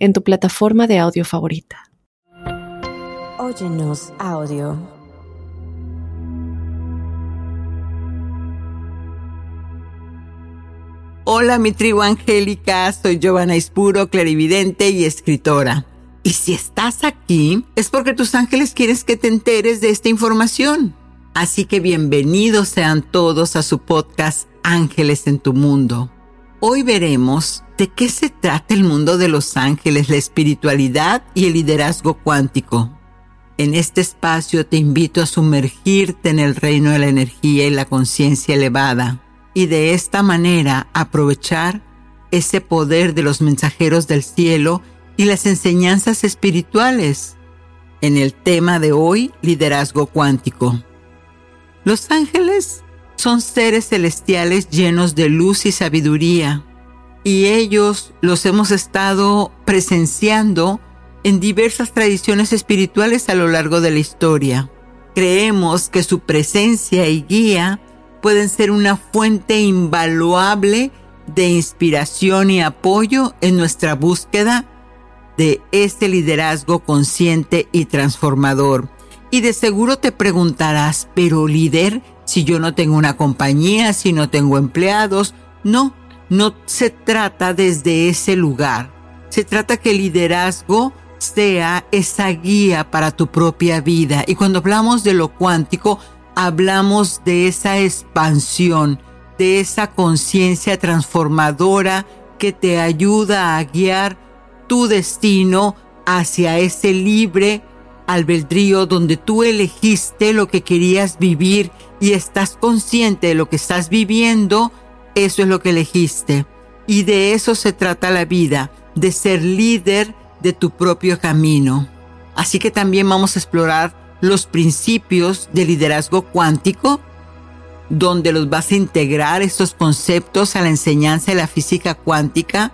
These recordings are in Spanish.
en tu plataforma de audio favorita. Óyenos audio. Hola mi tribu angélica, soy Giovanna Ispuro, clarividente y escritora. Y si estás aquí es porque tus ángeles quieren que te enteres de esta información. Así que bienvenidos sean todos a su podcast Ángeles en tu Mundo. Hoy veremos de qué se trata el mundo de los ángeles, la espiritualidad y el liderazgo cuántico. En este espacio te invito a sumergirte en el reino de la energía y la conciencia elevada y de esta manera aprovechar ese poder de los mensajeros del cielo y las enseñanzas espirituales. En el tema de hoy, liderazgo cuántico. Los ángeles son seres celestiales llenos de luz y sabiduría, y ellos los hemos estado presenciando en diversas tradiciones espirituales a lo largo de la historia. Creemos que su presencia y guía pueden ser una fuente invaluable de inspiración y apoyo en nuestra búsqueda de este liderazgo consciente y transformador. Y de seguro te preguntarás, pero líder, si yo no tengo una compañía, si no tengo empleados. No, no se trata desde ese lugar. Se trata que el liderazgo sea esa guía para tu propia vida. Y cuando hablamos de lo cuántico, hablamos de esa expansión, de esa conciencia transformadora que te ayuda a guiar tu destino hacia ese libre albedrío donde tú elegiste lo que querías vivir y estás consciente de lo que estás viviendo, eso es lo que elegiste. Y de eso se trata la vida, de ser líder de tu propio camino. Así que también vamos a explorar los principios de liderazgo cuántico, donde los vas a integrar estos conceptos a la enseñanza de la física cuántica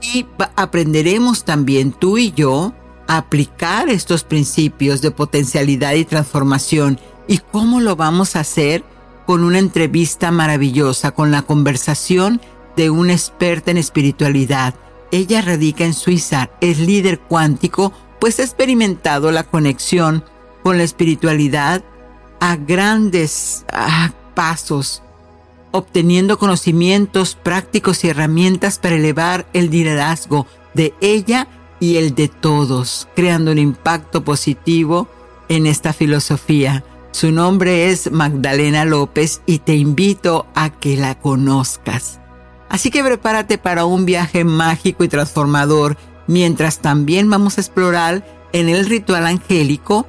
y aprenderemos también tú y yo aplicar estos principios de potencialidad y transformación. ¿Y cómo lo vamos a hacer? Con una entrevista maravillosa, con la conversación de una experta en espiritualidad. Ella radica en Suiza, es líder cuántico, pues ha experimentado la conexión con la espiritualidad a grandes pasos, obteniendo conocimientos prácticos y herramientas para elevar el liderazgo de ella y el de todos, creando un impacto positivo en esta filosofía. Su nombre es Magdalena López y te invito a que la conozcas. Así que prepárate para un viaje mágico y transformador, mientras también vamos a explorar en el ritual angélico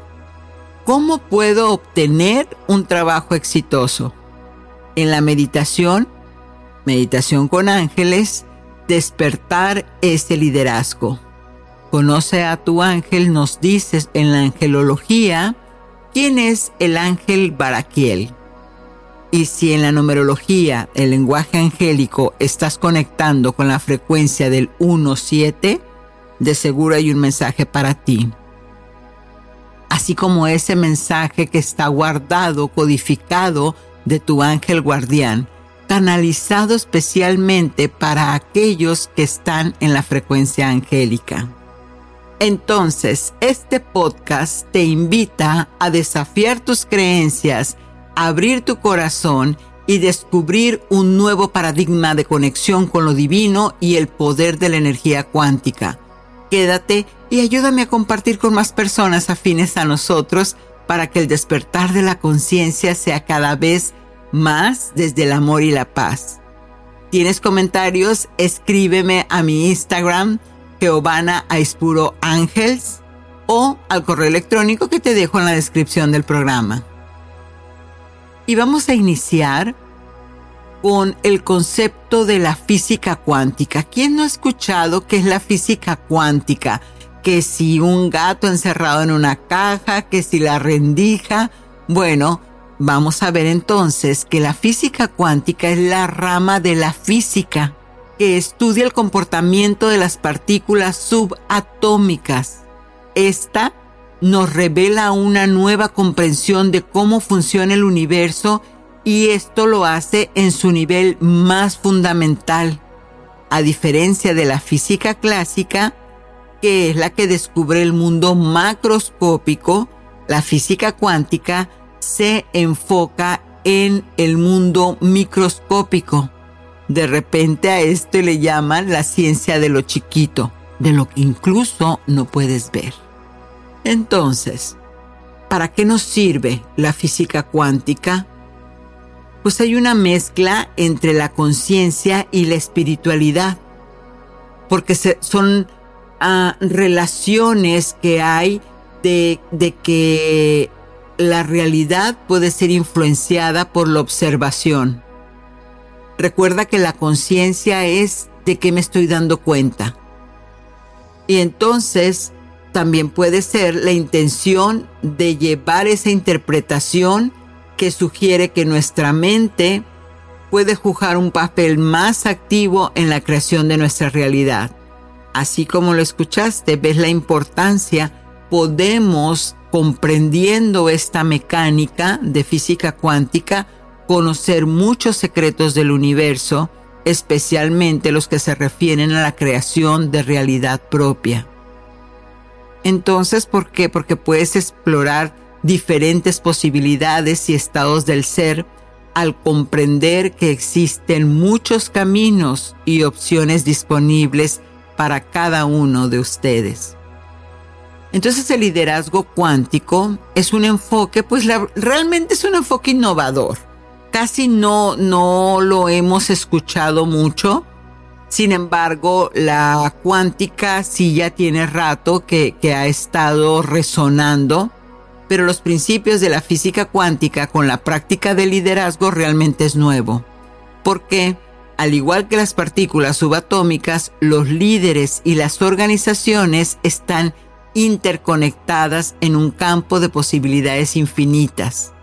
cómo puedo obtener un trabajo exitoso. En la meditación, meditación con ángeles, despertar ese liderazgo. Conoce a tu ángel, nos dices en la angelología quién es el ángel Baraquiel. Y si en la numerología, el lenguaje angélico, estás conectando con la frecuencia del 1-7, de seguro hay un mensaje para ti. Así como ese mensaje que está guardado, codificado de tu ángel guardián, canalizado especialmente para aquellos que están en la frecuencia angélica. Entonces, este podcast te invita a desafiar tus creencias, abrir tu corazón y descubrir un nuevo paradigma de conexión con lo divino y el poder de la energía cuántica. Quédate y ayúdame a compartir con más personas afines a nosotros para que el despertar de la conciencia sea cada vez más desde el amor y la paz. ¿Tienes comentarios? Escríbeme a mi Instagram Giovanna Aispuro Ángels o al correo electrónico que te dejo en la descripción del programa. Y vamos a iniciar con el concepto de la física cuántica. ¿Quién no ha escuchado qué es la física cuántica? que si un gato encerrado en una caja, que si la rendija. Bueno, vamos a ver entonces que la física cuántica es la rama de la física que estudia el comportamiento de las partículas subatómicas. Esta nos revela una nueva comprensión de cómo funciona el universo y esto lo hace en su nivel más fundamental. A diferencia de la física clásica, que es la que descubre el mundo macroscópico, la física cuántica se enfoca en el mundo microscópico. De repente a esto le llaman la ciencia de lo chiquito, de lo que incluso no puedes ver. Entonces, ¿para qué nos sirve la física cuántica? Pues hay una mezcla entre la conciencia y la espiritualidad, porque son ah, relaciones que hay de, de que la realidad puede ser influenciada por la observación. Recuerda que la conciencia es de qué me estoy dando cuenta. Y entonces también puede ser la intención de llevar esa interpretación que sugiere que nuestra mente puede jugar un papel más activo en la creación de nuestra realidad. Así como lo escuchaste, ves la importancia, podemos, comprendiendo esta mecánica de física cuántica, conocer muchos secretos del universo, especialmente los que se refieren a la creación de realidad propia. Entonces, ¿por qué? Porque puedes explorar diferentes posibilidades y estados del ser al comprender que existen muchos caminos y opciones disponibles para cada uno de ustedes. Entonces el liderazgo cuántico es un enfoque, pues realmente es un enfoque innovador casi no, no lo hemos escuchado mucho. Sin embargo, la cuántica sí ya tiene rato que, que ha estado resonando, pero los principios de la física cuántica con la práctica del liderazgo realmente es nuevo. Porque, al igual que las partículas subatómicas, los líderes y las organizaciones están interconectadas en un campo de posibilidades infinitas.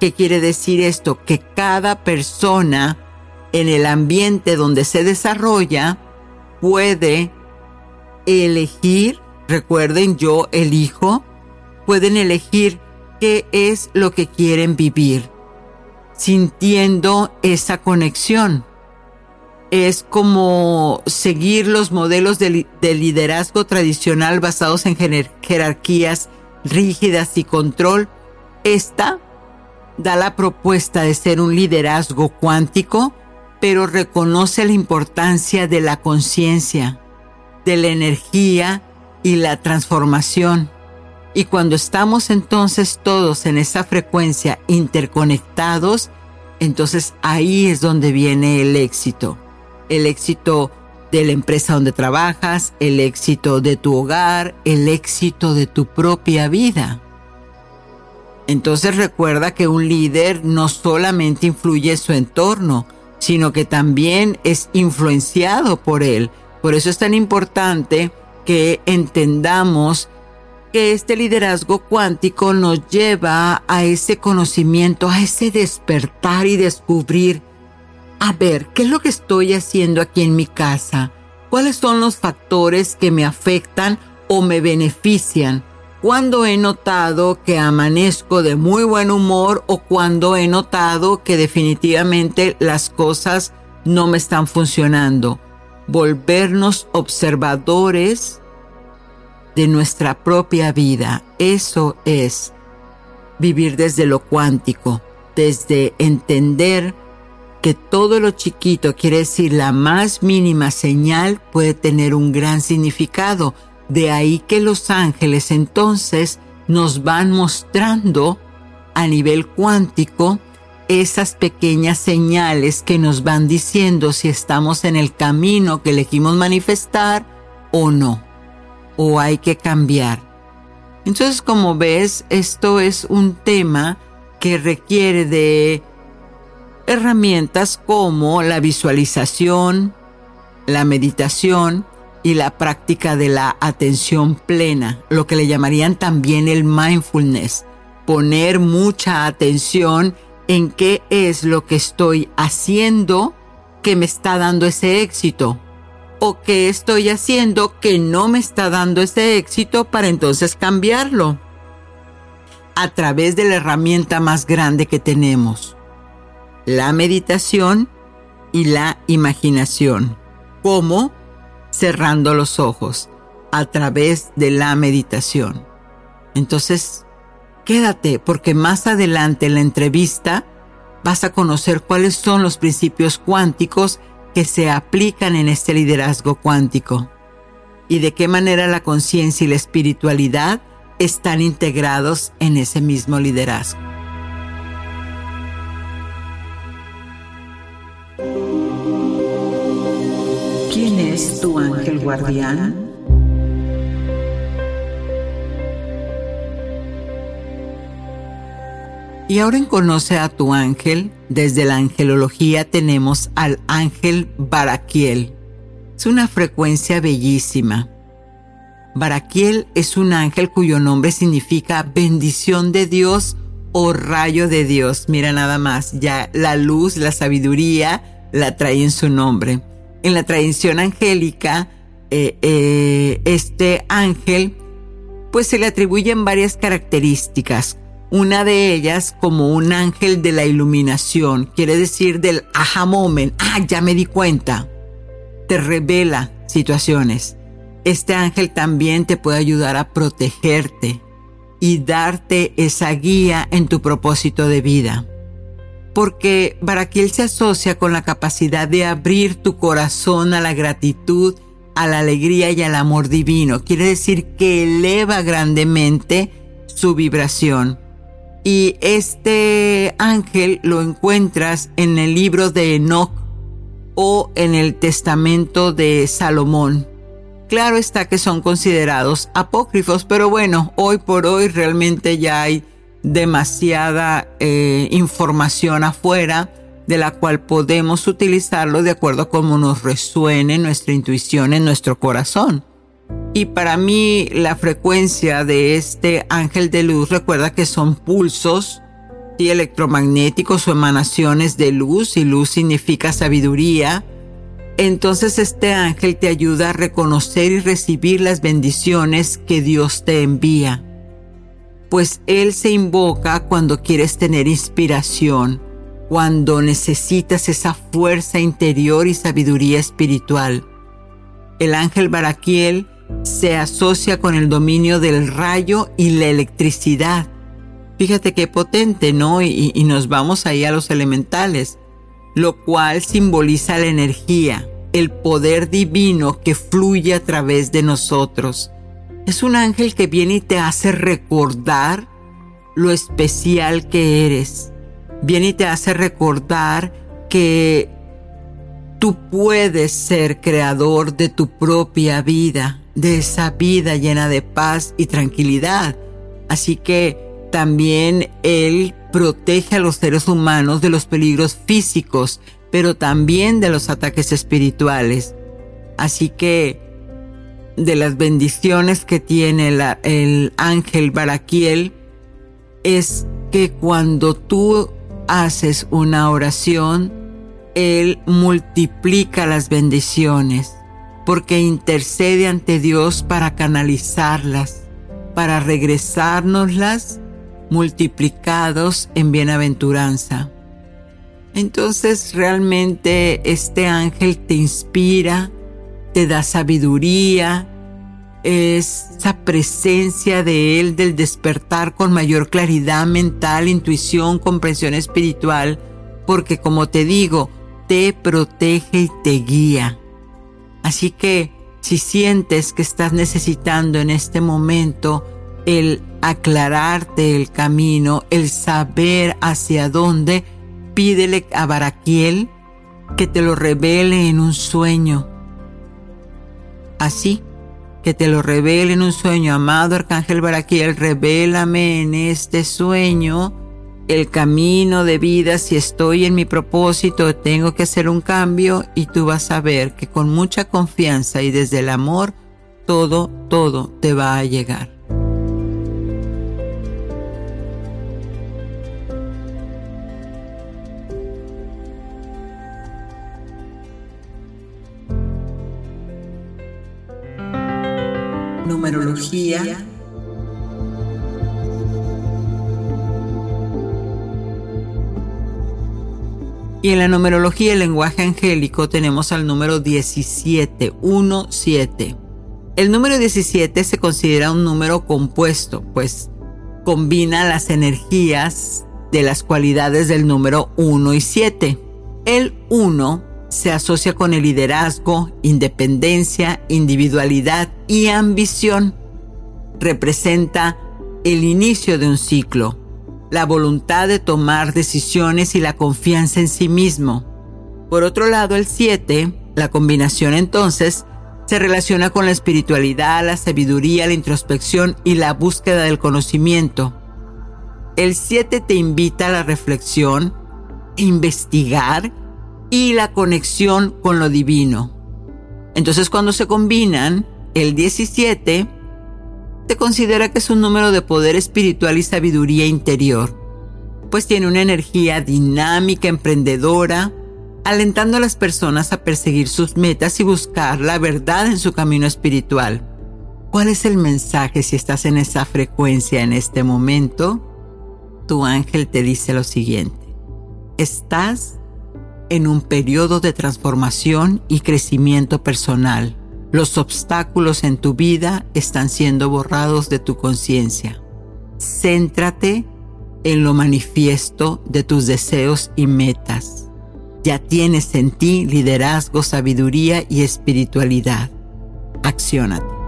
¿Qué quiere decir esto? Que cada persona en el ambiente donde se desarrolla puede elegir, recuerden, yo elijo, pueden elegir qué es lo que quieren vivir, sintiendo esa conexión. Es como seguir los modelos de, liderazgo tradicional basados en jerarquías rígidas y control. Esta da la propuesta de ser un liderazgo cuántico, pero reconoce la importancia de la conciencia, de la energía y la transformación. Y cuando estamos entonces todos en esa frecuencia interconectados, entonces ahí es donde viene el éxito. El éxito de la empresa donde trabajas, el éxito de tu hogar, el éxito de tu propia vida. Entonces recuerda que un líder no solamente influye su entorno, sino que también es influenciado por él. Por eso es tan importante que entendamos que este liderazgo cuántico nos lleva a ese conocimiento, a ese despertar y descubrir, a ver, ¿qué es lo que estoy haciendo aquí en mi casa? ¿Cuáles son los factores que me afectan o me benefician? Cuando he notado que amanezco de muy buen humor o cuando he notado que definitivamente las cosas no me están funcionando. Volvernos observadores de nuestra propia vida. Eso es vivir desde lo cuántico, desde entender que todo lo chiquito, quiere decir la más mínima señal, puede tener un gran significado de ahí que los ángeles entonces nos van mostrando a nivel cuántico esas pequeñas señales que nos van diciendo si estamos en el camino que elegimos manifestar o no, o hay que cambiar. Entonces, como ves, esto es un tema que requiere de herramientas como la visualización, la meditación, y la práctica de la atención plena, lo que le llamarían también el mindfulness, poner mucha atención en qué es lo que estoy haciendo que me está dando ese éxito o qué estoy haciendo que no me está dando ese éxito para entonces cambiarlo a través de la herramienta más grande que tenemos, la meditación y la imaginación. ¿Cómo? Cerrando los ojos a través de la meditación. Entonces, quédate porque más adelante en la entrevista vas a conocer cuáles son los principios cuánticos que se aplican en este liderazgo cuántico y de qué manera la conciencia y la espiritualidad están integrados en ese mismo liderazgo. ¿Quién es tu ángel guardián? Y ahora en Conoce a tu ángel, desde la angelología tenemos al ángel Baraquiel. Es una frecuencia bellísima. Baraquiel es un ángel cuyo nombre significa bendición de Dios o rayo de Dios. Mira nada más, ya la luz, la sabiduría la trae en su nombre. En la tradición angélica, eh, eh, este ángel pues se le atribuyen varias características una de ellas como un ángel de la iluminación, quiere decir del aha moment, ah, ya me di cuenta. Te revela situaciones. Este ángel también te puede ayudar a protegerte y darte esa guía en tu propósito de vida. Porque Baraquiel se asocia con la capacidad de abrir tu corazón a la gratitud, a la alegría y al amor divino. Quiere decir que eleva grandemente su vibración y este ángel lo encuentras en el libro de Enoch o en el testamento de Salomón. Claro está que son considerados apócrifos, pero bueno, hoy por hoy realmente ya hay demasiada eh, información afuera de la cual podemos utilizarlo de acuerdo a cómo nos resuene nuestra intuición en nuestro corazón. Y para mí la frecuencia de este ángel de luz recuerda que son pulsos y electromagnéticos o emanaciones de luz y luz significa sabiduría. Entonces este ángel te ayuda a reconocer y recibir las bendiciones que Dios te envía. Pues Él se invoca cuando quieres tener inspiración, cuando necesitas esa fuerza interior y sabiduría espiritual. El ángel Baraquiel se asocia con el dominio del rayo y la electricidad. Fíjate qué potente, ¿no? Y, y, nos vamos ahí a los elementales, lo cual simboliza la energía, el poder divino que fluye a través de nosotros. Es un ángel que viene y te hace recordar lo especial que eres. Viene y te hace recordar que tú puedes ser creador de tu propia vida de esa vida llena de paz y tranquilidad. Así que también Él protege a los seres humanos de los peligros físicos, pero también de los ataques espirituales. Así que de las bendiciones que tiene el ángel Baraquiel es que cuando tú haces una oración, Él multiplica las bendiciones porque intercede ante Dios para canalizarlas, para regresárnoslas multiplicados en bienaventuranza. Entonces realmente este ángel te inspira, te da sabiduría, esa presencia de él del despertar con mayor claridad mental, intuición, comprensión espiritual, porque como te digo, te protege y te guía. Así que si sientes que estás necesitando en este momento el aclararte el camino, el saber hacia dónde, pídele a Baraquiel que te lo revele en un sueño. Así, que te lo revele en un sueño. Amado Arcángel Baraquiel, revélame en este sueño el camino de vida, si estoy en mi propósito, tengo que hacer un cambio y tú vas a ver que con mucha confianza y desde el amor, todo, todo te va a llegar. Numerología Y en la numerología el lenguaje angélico tenemos al número 17, 1, 7. El número 17 se considera un número compuesto, pues combina las energías de las cualidades del número 1 y 7. El 1 se asocia con el liderazgo, independencia, individualidad y ambición. Representa el inicio de un ciclo, la voluntad de tomar decisiones y la confianza en sí mismo. Por otro lado, el 7, la combinación entonces, se relaciona con la espiritualidad, la sabiduría, la introspección y la búsqueda del conocimiento. El 7 te invita a la reflexión, investigar y la conexión con lo divino. Entonces cuando se combinan, el 17 se considera que es un número de poder espiritual y sabiduría interior, pues tiene una energía dinámica, emprendedora, alentando a las personas a perseguir sus metas y buscar la verdad en su camino espiritual. ¿Cuál es el mensaje si estás en esa frecuencia en este momento? Tu ángel te dice lo siguiente. Estás en un periodo de transformación y crecimiento personal los obstáculos en tu vida están siendo borrados de tu conciencia. Céntrate en lo manifiesto de tus deseos y metas. Ya tienes en ti liderazgo, sabiduría y espiritualidad. Acciónate.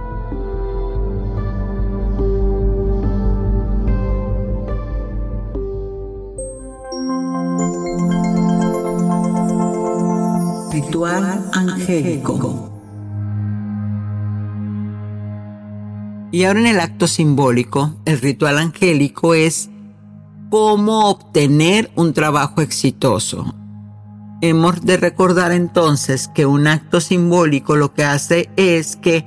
Ritual angélico. Y ahora en el acto simbólico, el ritual angélico es cómo obtener un trabajo exitoso. Hemos de recordar entonces que un acto simbólico lo que hace es que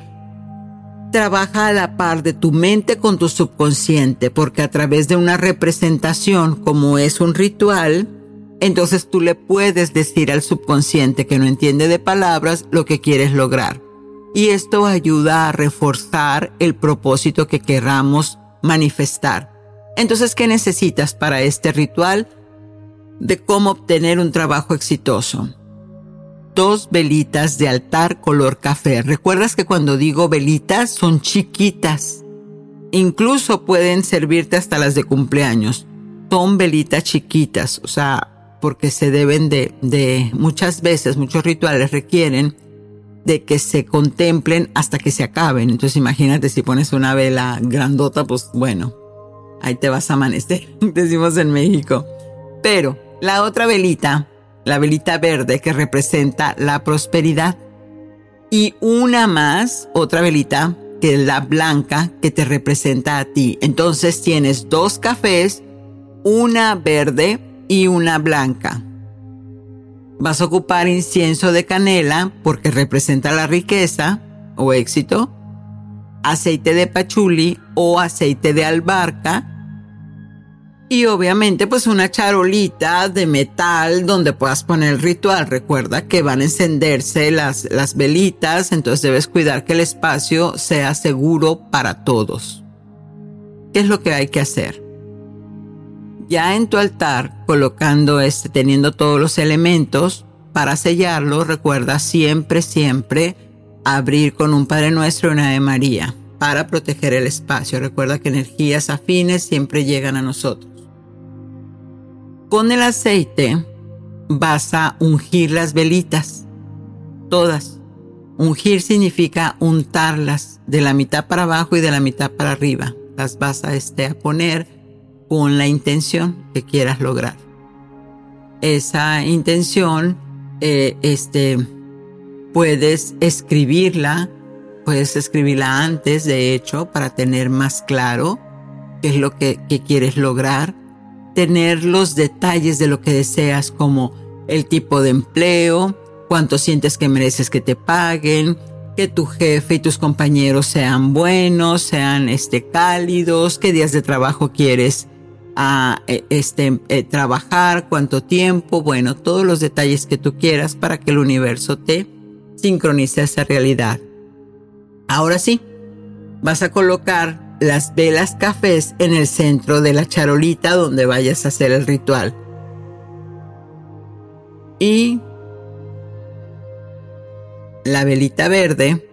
trabaja a la par de tu mente con tu subconsciente, porque a través de una representación como es un ritual, entonces tú le puedes decir al subconsciente que no entiende de palabras lo que quieres lograr y esto ayuda a reforzar el propósito que queramos manifestar. Entonces, ¿qué necesitas para este ritual de cómo obtener un trabajo exitoso? Dos velitas de altar color café. ¿Recuerdas que cuando digo velitas son chiquitas? Incluso pueden servirte hasta las de cumpleaños. Son velitas chiquitas, o sea, porque se deben de, de muchas veces, muchos rituales requieren de que se contemplen hasta que se acaben. Entonces imagínate si pones una vela grandota, pues bueno, ahí te vas a amanecer, decimos en México. Pero la otra velita, la velita verde que representa la prosperidad. Y una más, otra velita, que es la blanca que te representa a ti. Entonces tienes dos cafés, una verde y una blanca. Vas a ocupar incienso de canela porque representa la riqueza o éxito, aceite de pachuli o aceite de albarca y obviamente pues una charolita de metal donde puedas poner el ritual. Recuerda que van a encenderse las, las velitas, entonces debes cuidar que el espacio sea seguro para todos. ¿Qué es lo que hay que hacer? Ya en tu altar, colocando este, teniendo todos los elementos para sellarlo, recuerda siempre, siempre abrir con un Padre Nuestro y una de María para proteger el espacio. Recuerda que energías afines siempre llegan a nosotros. Con el aceite vas a ungir las velitas, todas. Ungir significa untarlas de la mitad para abajo y de la mitad para arriba. Las vas a, este, a poner con la intención que quieras lograr. Esa intención, eh, este, puedes escribirla, puedes escribirla antes, de hecho, para tener más claro qué es lo que, que quieres lograr. tener los detalles de lo que deseas, como el tipo de empleo, cuánto sientes que mereces que te paguen, que tu jefe y tus compañeros sean buenos, sean este, cálidos, qué días de trabajo quieres a, e, este, eh, trabajar, cuánto tiempo, bueno, todos los detalles que tú quieras para que el universo te sincronice esa realidad. Ahora sí, vas a colocar las velas cafés en el centro de la charolita donde vayas a hacer el ritual. Y la velita verde,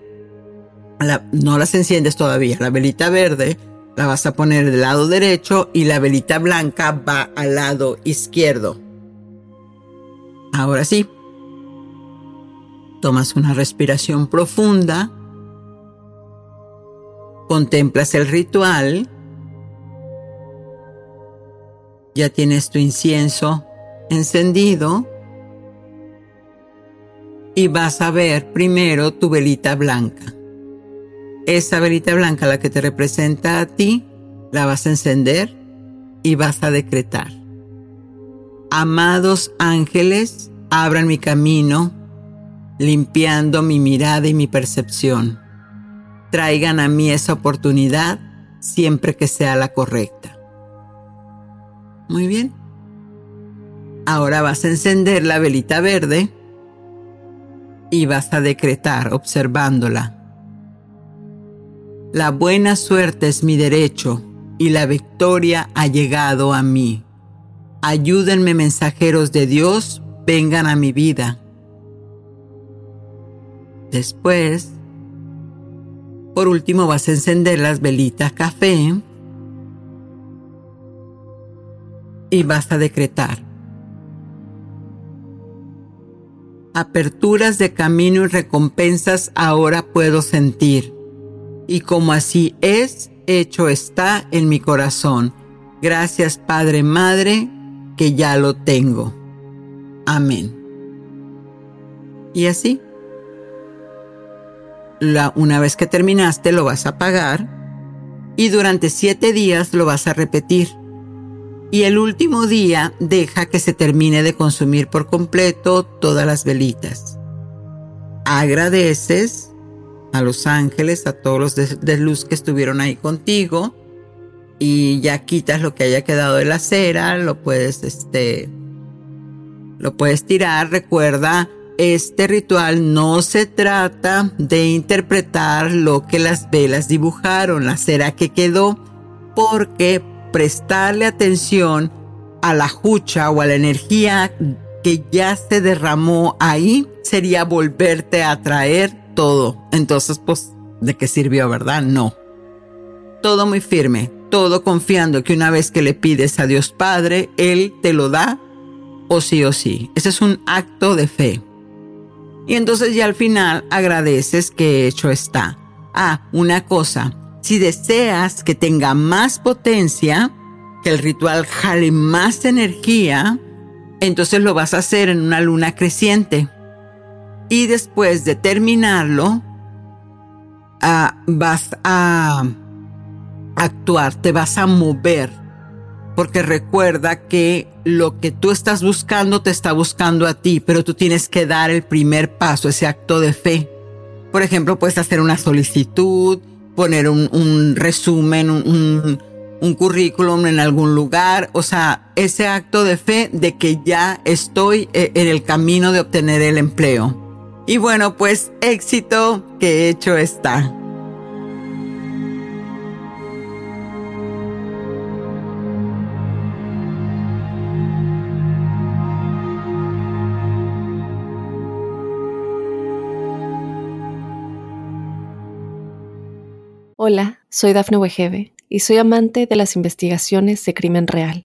no las enciendes todavía, la velita verde la vas a poner del lado derecho y la velita blanca va al lado izquierdo. Ahora sí, tomas una respiración profunda, contemplas el ritual, ya tienes tu incienso encendido y vas a ver primero tu velita blanca. Esa velita blanca, la que te representa a ti, la vas a encender y vas a decretar. Amados ángeles, abran mi camino, limpiando mi mirada y mi percepción. Traigan a mí esa oportunidad siempre que sea la correcta. Muy bien. Ahora vas a encender la velita verde y vas a decretar observándola. La buena suerte es mi derecho y la victoria ha llegado a mí. Ayúdenme mensajeros de Dios, vengan a mi vida. Después, por último vas a encender las velitas café y vas a decretar. aperturas de camino y recompensas ahora puedo sentir. Y como así es, hecho está en mi corazón. Gracias Padre Madre, que ya lo tengo. Amén. Y así. La, una vez que terminaste lo vas a apagar y durante siete días lo vas a repetir y el último día deja que se termine de consumir por completo todas las velitas. Agradeces a los ángeles, a todos los de, luz que estuvieron ahí contigo. Y ya quitas lo que haya quedado de la cera, lo puedes este lo puedes tirar, recuerda este ritual no se trata de interpretar lo que las velas dibujaron, la cera que quedó, porque prestarle atención a la jucha o a la energía que ya se derramó ahí sería volverte a traer todo. Entonces, pues, ¿de qué sirvió, verdad? No. Todo muy firme, todo confiando que una vez que le pides a Dios Padre, Él te lo da o sí o sí. Ese es un acto de fe. Y entonces ya al final agradeces que hecho está. Ah, una cosa, si deseas que tenga más potencia, que el ritual jale más energía, entonces lo vas a hacer en una luna creciente. Y después de terminarlo, ah, vas a actuar, te vas a mover. Porque recuerda que lo que tú estás buscando te está buscando a ti, pero tú tienes que dar el primer paso, ese acto de fe. Por ejemplo, puedes hacer una solicitud, poner un, resumen, un, un currículum en algún lugar, o sea, ese acto de fe de que ya estoy eh, en el camino de obtener el empleo. Y bueno, pues éxito que hecho está. Hola, soy Dafne Wegebe y soy amante de las investigaciones de crimen real.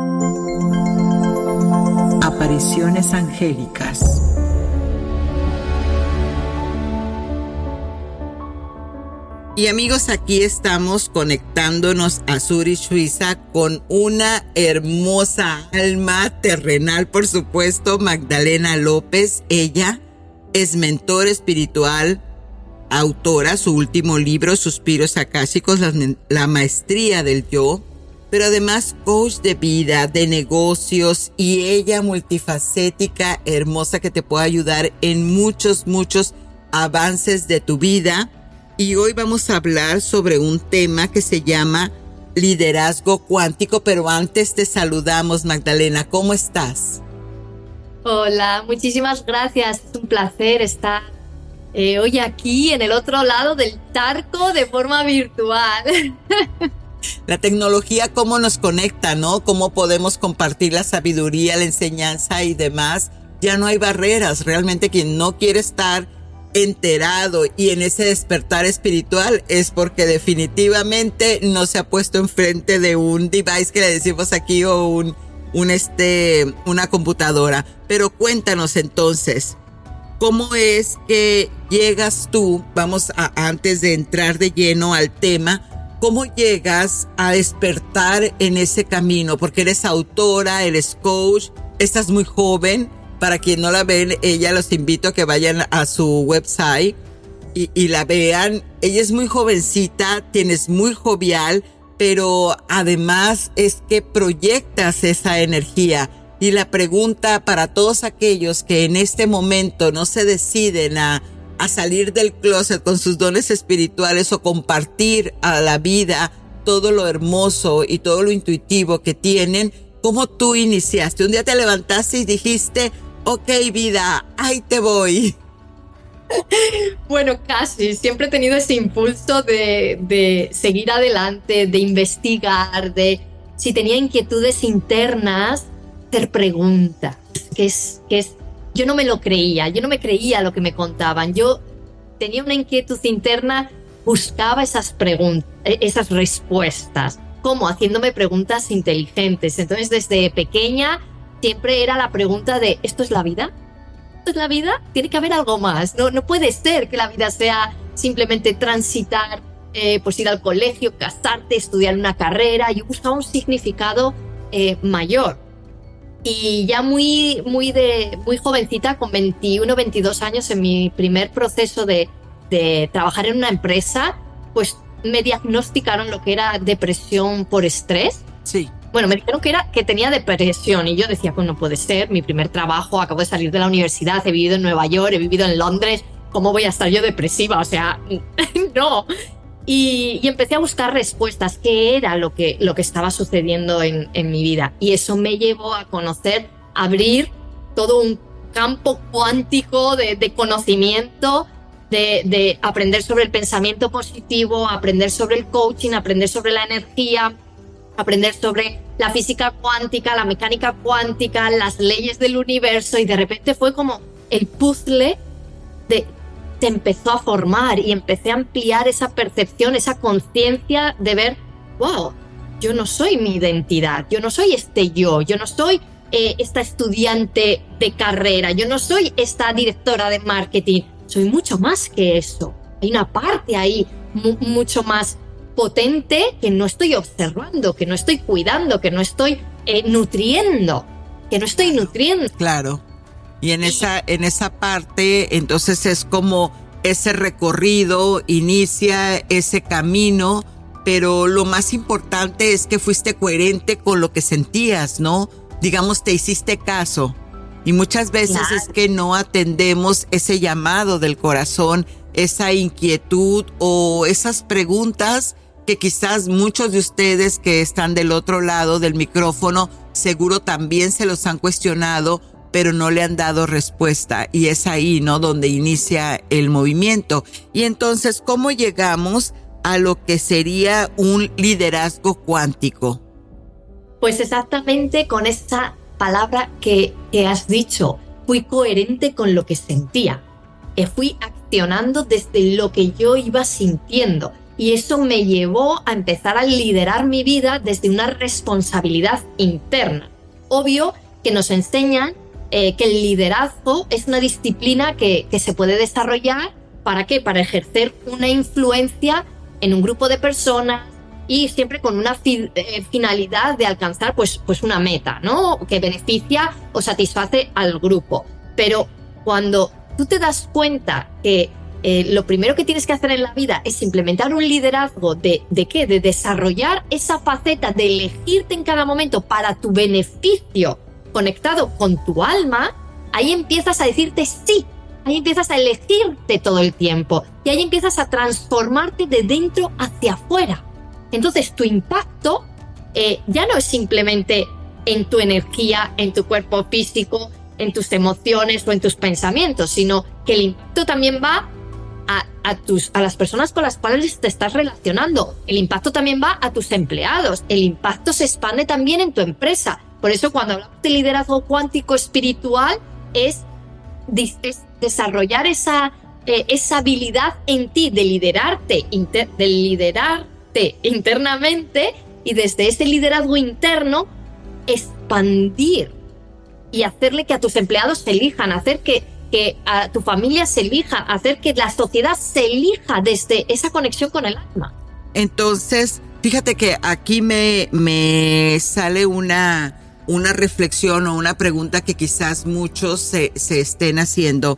Apariciones angélicas. Y amigos, aquí estamos conectándonos a Zurich, Suiza, con una hermosa alma terrenal, por supuesto, Magdalena López. Ella es mentor espiritual, autora, su último libro, Suspiros Akáshicos, la, la maestría del yo, pero además coach de vida, de negocios y ella multifacética, hermosa, que te puede ayudar en muchos, muchos avances de tu vida y hoy vamos a hablar sobre un tema que se llama liderazgo cuántico, pero antes te saludamos Magdalena, ¿cómo estás? Hola, muchísimas gracias, es un placer estar eh, hoy aquí en el otro lado del tarco de forma virtual. La tecnología, cómo nos conecta, ¿no? Cómo podemos compartir la sabiduría, la enseñanza y demás. Ya no hay barreras. Realmente quien no quiere estar enterado y en ese despertar espiritual es porque definitivamente no se ha puesto enfrente de un device que le decimos aquí o un, este, una computadora. Pero cuéntanos entonces, ¿cómo es que llegas tú, vamos a, antes de entrar de lleno al tema, cómo llegas a despertar en ese camino? Porque eres autora, eres coach, estás muy joven para quien no la ven, ella los invito a que vayan a su website y, la vean. Ella es muy jovencita, tienes muy jovial, pero además es que proyectas esa energía. Y la pregunta para todos aquellos que en este momento no se deciden a, a salir del closet con sus dones espirituales o compartir a la vida todo lo hermoso y todo lo intuitivo que tienen, ¿cómo tú iniciaste? Un día te levantaste y dijiste, ok vida, ahí te voy. Bueno, casi. Siempre he tenido ese impulso de, seguir adelante, de investigar, de si tenía inquietudes internas, hacer preguntas. Que es, que es, yo no me lo creía, yo no me creía lo que me contaban. Yo tenía una inquietud interna, buscaba esas preguntas, e, esas respuestas. como Haciéndome preguntas inteligentes. Entonces, desde pequeña siempre era la pregunta de, ¿esto es la vida? ¿Esto es la vida? Tiene que haber algo más. No, no puede ser que la vida sea simplemente transitar, eh, pues ir al colegio, casarte, estudiar una carrera. Yo buscaba un significado eh, mayor. Y ya muy, muy, de, muy jovencita, con 21, 22 años, en mi primer proceso de, de trabajar en una empresa, pues me diagnosticaron lo que era depresión por estrés. Sí. Bueno, me dijeron que, era, que tenía depresión y yo decía, pues no puede ser, mi primer trabajo, acabo de salir de la universidad, he vivido en Nueva York, he vivido en Londres, ¿cómo voy a estar yo depresiva? O sea, no. Y, empecé a buscar respuestas, qué era lo que, lo que estaba sucediendo en, mi vida. Y eso me llevó a conocer, abrir todo un campo cuántico de, conocimiento, de, de, aprender sobre el pensamiento positivo, aprender sobre el coaching, aprender sobre la energía, aprender sobre la física cuántica, la mecánica cuántica, las leyes del universo y de repente fue como el puzzle de se empezó a formar y empecé a ampliar esa percepción, esa conciencia de ver, wow, yo no soy mi identidad, yo no soy este yo, yo no soy eh, esta estudiante de carrera, yo no soy esta directora de marketing, soy mucho más que eso. Hay una parte ahí mucho más potente que no estoy observando, que no estoy cuidando, que no estoy eh, nutriendo, que no estoy nutriendo. Claro. Y en esa, en esa parte, entonces es como ese recorrido, inicia ese camino, pero lo más importante es que fuiste coherente con lo que sentías, ¿no? Digamos, te hiciste caso. Y muchas veces es que no atendemos ese llamado del corazón, esa inquietud o esas preguntas que quizás muchos de ustedes que están del otro lado del micrófono seguro también se los han cuestionado, pero no le han dado respuesta. Y es ahí, ¿no? Donde inicia el movimiento. Y entonces, ¿cómo llegamos a lo que sería un liderazgo cuántico? Pues exactamente con esa palabra que, que has dicho. Fui coherente con lo que sentía. Eh, fui accionando desde lo que yo iba sintiendo y eso me llevó a empezar a liderar mi vida desde una responsabilidad interna. Obvio que nos enseñan eh, que el liderazgo es una disciplina que, que se puede desarrollar. ¿Para qué? Para ejercer una influencia en un grupo de personas, y siempre con una eh, finalidad de alcanzar pues, pues una meta, ¿no? Que beneficia o satisface al grupo. Pero cuando tú te das cuenta que eh, lo primero que tienes que hacer en la vida es implementar un liderazgo de, de qué? De desarrollar esa faceta, de elegirte en cada momento para tu beneficio conectado con tu alma, ahí empiezas a decirte sí, ahí empiezas a elegirte todo el tiempo y ahí empiezas a transformarte de dentro hacia afuera. Entonces tu impacto eh, ya no es simplemente en tu energía, en tu cuerpo físico, en tus emociones o en tus pensamientos, sino que el impacto también va a, tus, a las personas con las cuales te estás relacionando. El impacto también va a tus empleados. El impacto se expande también en tu empresa. Por eso cuando hablamos de liderazgo cuántico espiritual es, desarrollar esa, eh, esa habilidad en ti de liderarte, de liderar internamente y desde ese liderazgo interno expandir y hacerle que a tus empleados se elijan, hacer que, que a tu familia se elija, hacer que la sociedad se elija desde esa conexión con el alma. Entonces, fíjate que aquí me, me sale una, una reflexión o una pregunta que quizás muchos se, se estén haciendo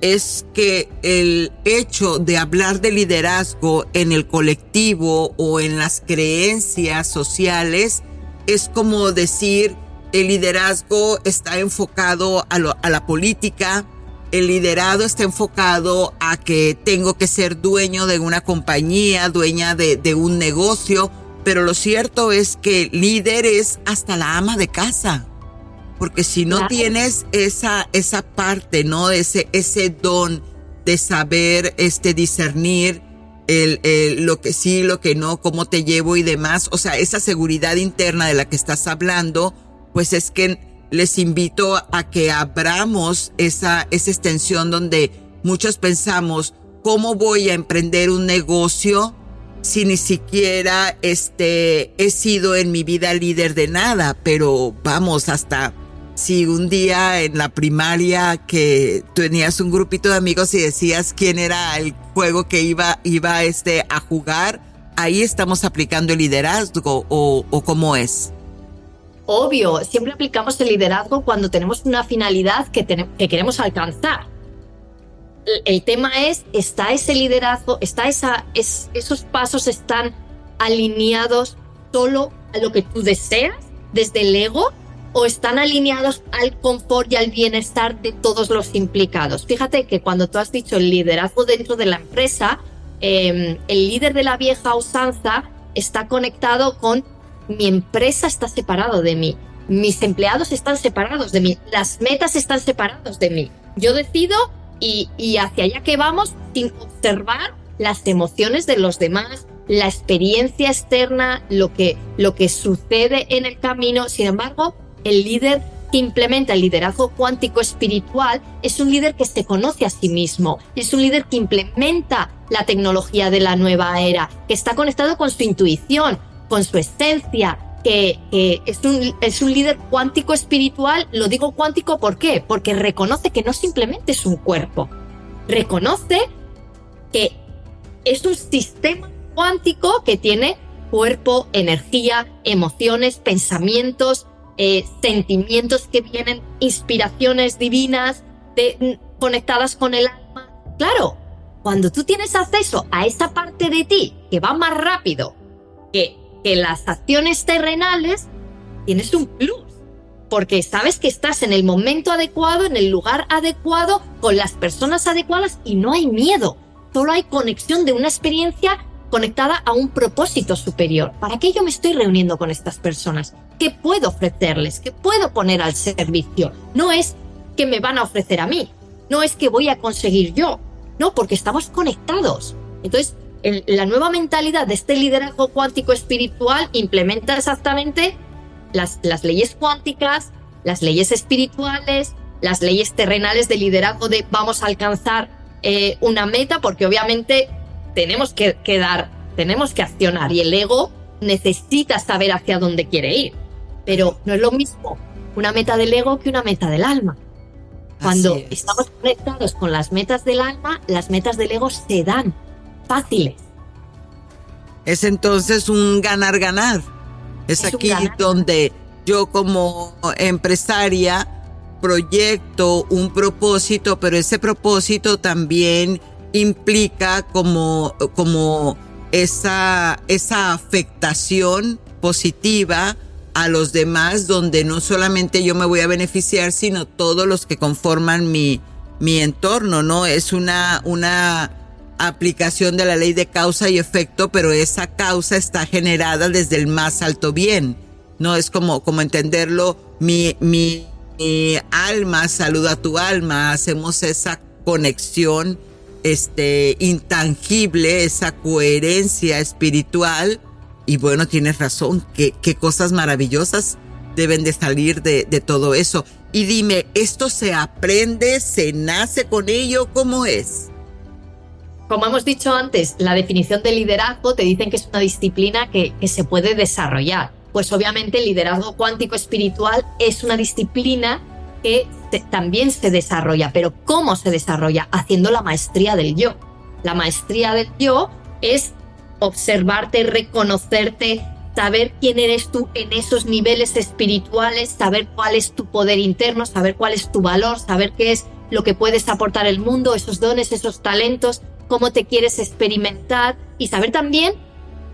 es que el hecho de hablar de liderazgo en el colectivo o en las creencias sociales es como decir el liderazgo está enfocado a, la política, el liderado está enfocado a que tengo que ser dueño de una compañía, dueña de, de un negocio, pero lo cierto es que líder es hasta la ama de casa. Porque si no tienes esa, esa parte, ¿no? Ese, ese don de saber este, discernir el, lo que sí, lo que no, cómo te llevo y demás. O sea, esa seguridad interna de la que estás hablando, pues es que les invito a que abramos esa, esa extensión donde muchos pensamos, ¿cómo voy a emprender un negocio si ni siquiera este, he sido en mi vida líder de nada? Pero vamos, hasta si un día en la primaria que tenías un grupito de amigos y decías quién era el juego que iba, iba este, a jugar, ahí estamos aplicando el liderazgo o, cómo es. Obvio, siempre aplicamos el liderazgo cuando tenemos una finalidad que, que queremos alcanzar. El, tema es, ¿está ese liderazgo, está esa, esos pasos están alineados solo a lo que tú deseas desde el ego o están alineados al confort y al bienestar de todos los implicados. Fíjate que cuando tú has dicho el liderazgo dentro de la empresa, em, el líder de la vieja usanza está conectado con mi empresa está separado de mí, mis empleados están separados de mí, las metas están separados de mí. Yo decido y, hacia allá que vamos sin observar las emociones de los demás, la experiencia externa, lo que, lo que sucede en el camino. Sin embargo, el líder que implementa el liderazgo cuántico espiritual es un líder que se conoce a sí mismo, es un líder que implementa la tecnología de la nueva era, que está conectado con su intuición, con su esencia, que, es, un, es un líder cuántico espiritual. Lo digo cuántico ¿por qué? Porque reconoce que no simplemente es un cuerpo, reconoce que es un sistema cuántico que tiene cuerpo, energía, emociones, pensamientos, eh, sentimientos que vienen, inspiraciones divinas de, conectadas con el alma. Claro, cuando tú tienes acceso a esa parte de ti que va más rápido que, que las acciones terrenales, tienes un plus. Porque sabes que estás en el momento adecuado, en el lugar adecuado, con las personas adecuadas y no hay miedo. Solo hay conexión de una experiencia conectada a un propósito superior. ¿Para qué yo me estoy reuniendo con estas personas? ¿Qué puedo ofrecerles? ¿Qué puedo poner al servicio? No es que me van a ofrecer a mí, no es que voy a conseguir yo, no, porque estamos conectados. Entonces, la nueva mentalidad de este liderazgo cuántico espiritual implementa exactamente las, las leyes cuánticas, las leyes espirituales, las leyes terrenales de liderazgo de vamos a alcanzar eh, una meta, porque obviamente tenemos que, que dar, tenemos que accionar y el ego necesita saber hacia dónde quiere ir. Pero no es lo mismo una meta del ego que una meta del alma. Cuando es. estamos conectados con las metas del alma, las metas del ego se dan fáciles. Es entonces un ganar-ganar. Es, aquí ganar. donde yo como empresaria proyecto un propósito, pero ese propósito también implica como, como esa, esa afectación positiva a los demás, donde no solamente yo me voy a beneficiar, sino todos los que conforman mi, mi entorno, ¿no? Es una, una aplicación de la ley de causa y efecto, pero esa causa está generada desde el más alto bien. No es como, como entenderlo, mi, mi, alma saluda a tu alma, hacemos esa conexión este, intangible, esa coherencia espiritual. Y bueno, tienes razón, qué, qué cosas maravillosas deben de salir de, de todo eso. Y dime, ¿esto se aprende, se nace con ello? ¿Cómo es? Como hemos dicho antes, la definición de liderazgo te dicen que es una disciplina que, que se puede desarrollar. Pues obviamente el liderazgo cuántico espiritual es una disciplina que también se desarrolla. Pero ¿cómo se desarrolla? Haciendo la maestría del yo. La maestría del yo es observarte, reconocerte, saber quién eres tú en esos niveles espirituales, saber cuál es tu poder interno, saber cuál es tu valor, saber qué es lo que puedes aportar al mundo, esos dones, esos talentos, cómo te quieres experimentar y saber también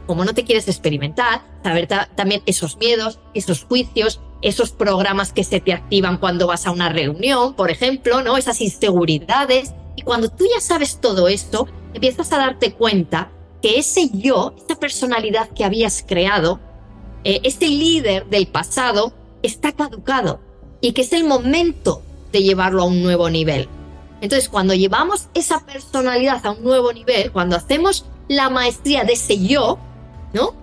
cómo no te quieres experimentar, saber ta- también esos miedos, esos juicios, esos programas que se te activan cuando vas a una reunión, por ejemplo, ¿no? Esas inseguridades. Y cuando tú ya sabes todo esto, empiezas a darte cuenta que ese yo, esa personalidad que habías creado, eh, ese líder del pasado, está caducado y que es el momento de llevarlo a un nuevo nivel. Entonces, cuando llevamos esa personalidad a un nuevo nivel, cuando hacemos la maestría de ese yo, ¿no?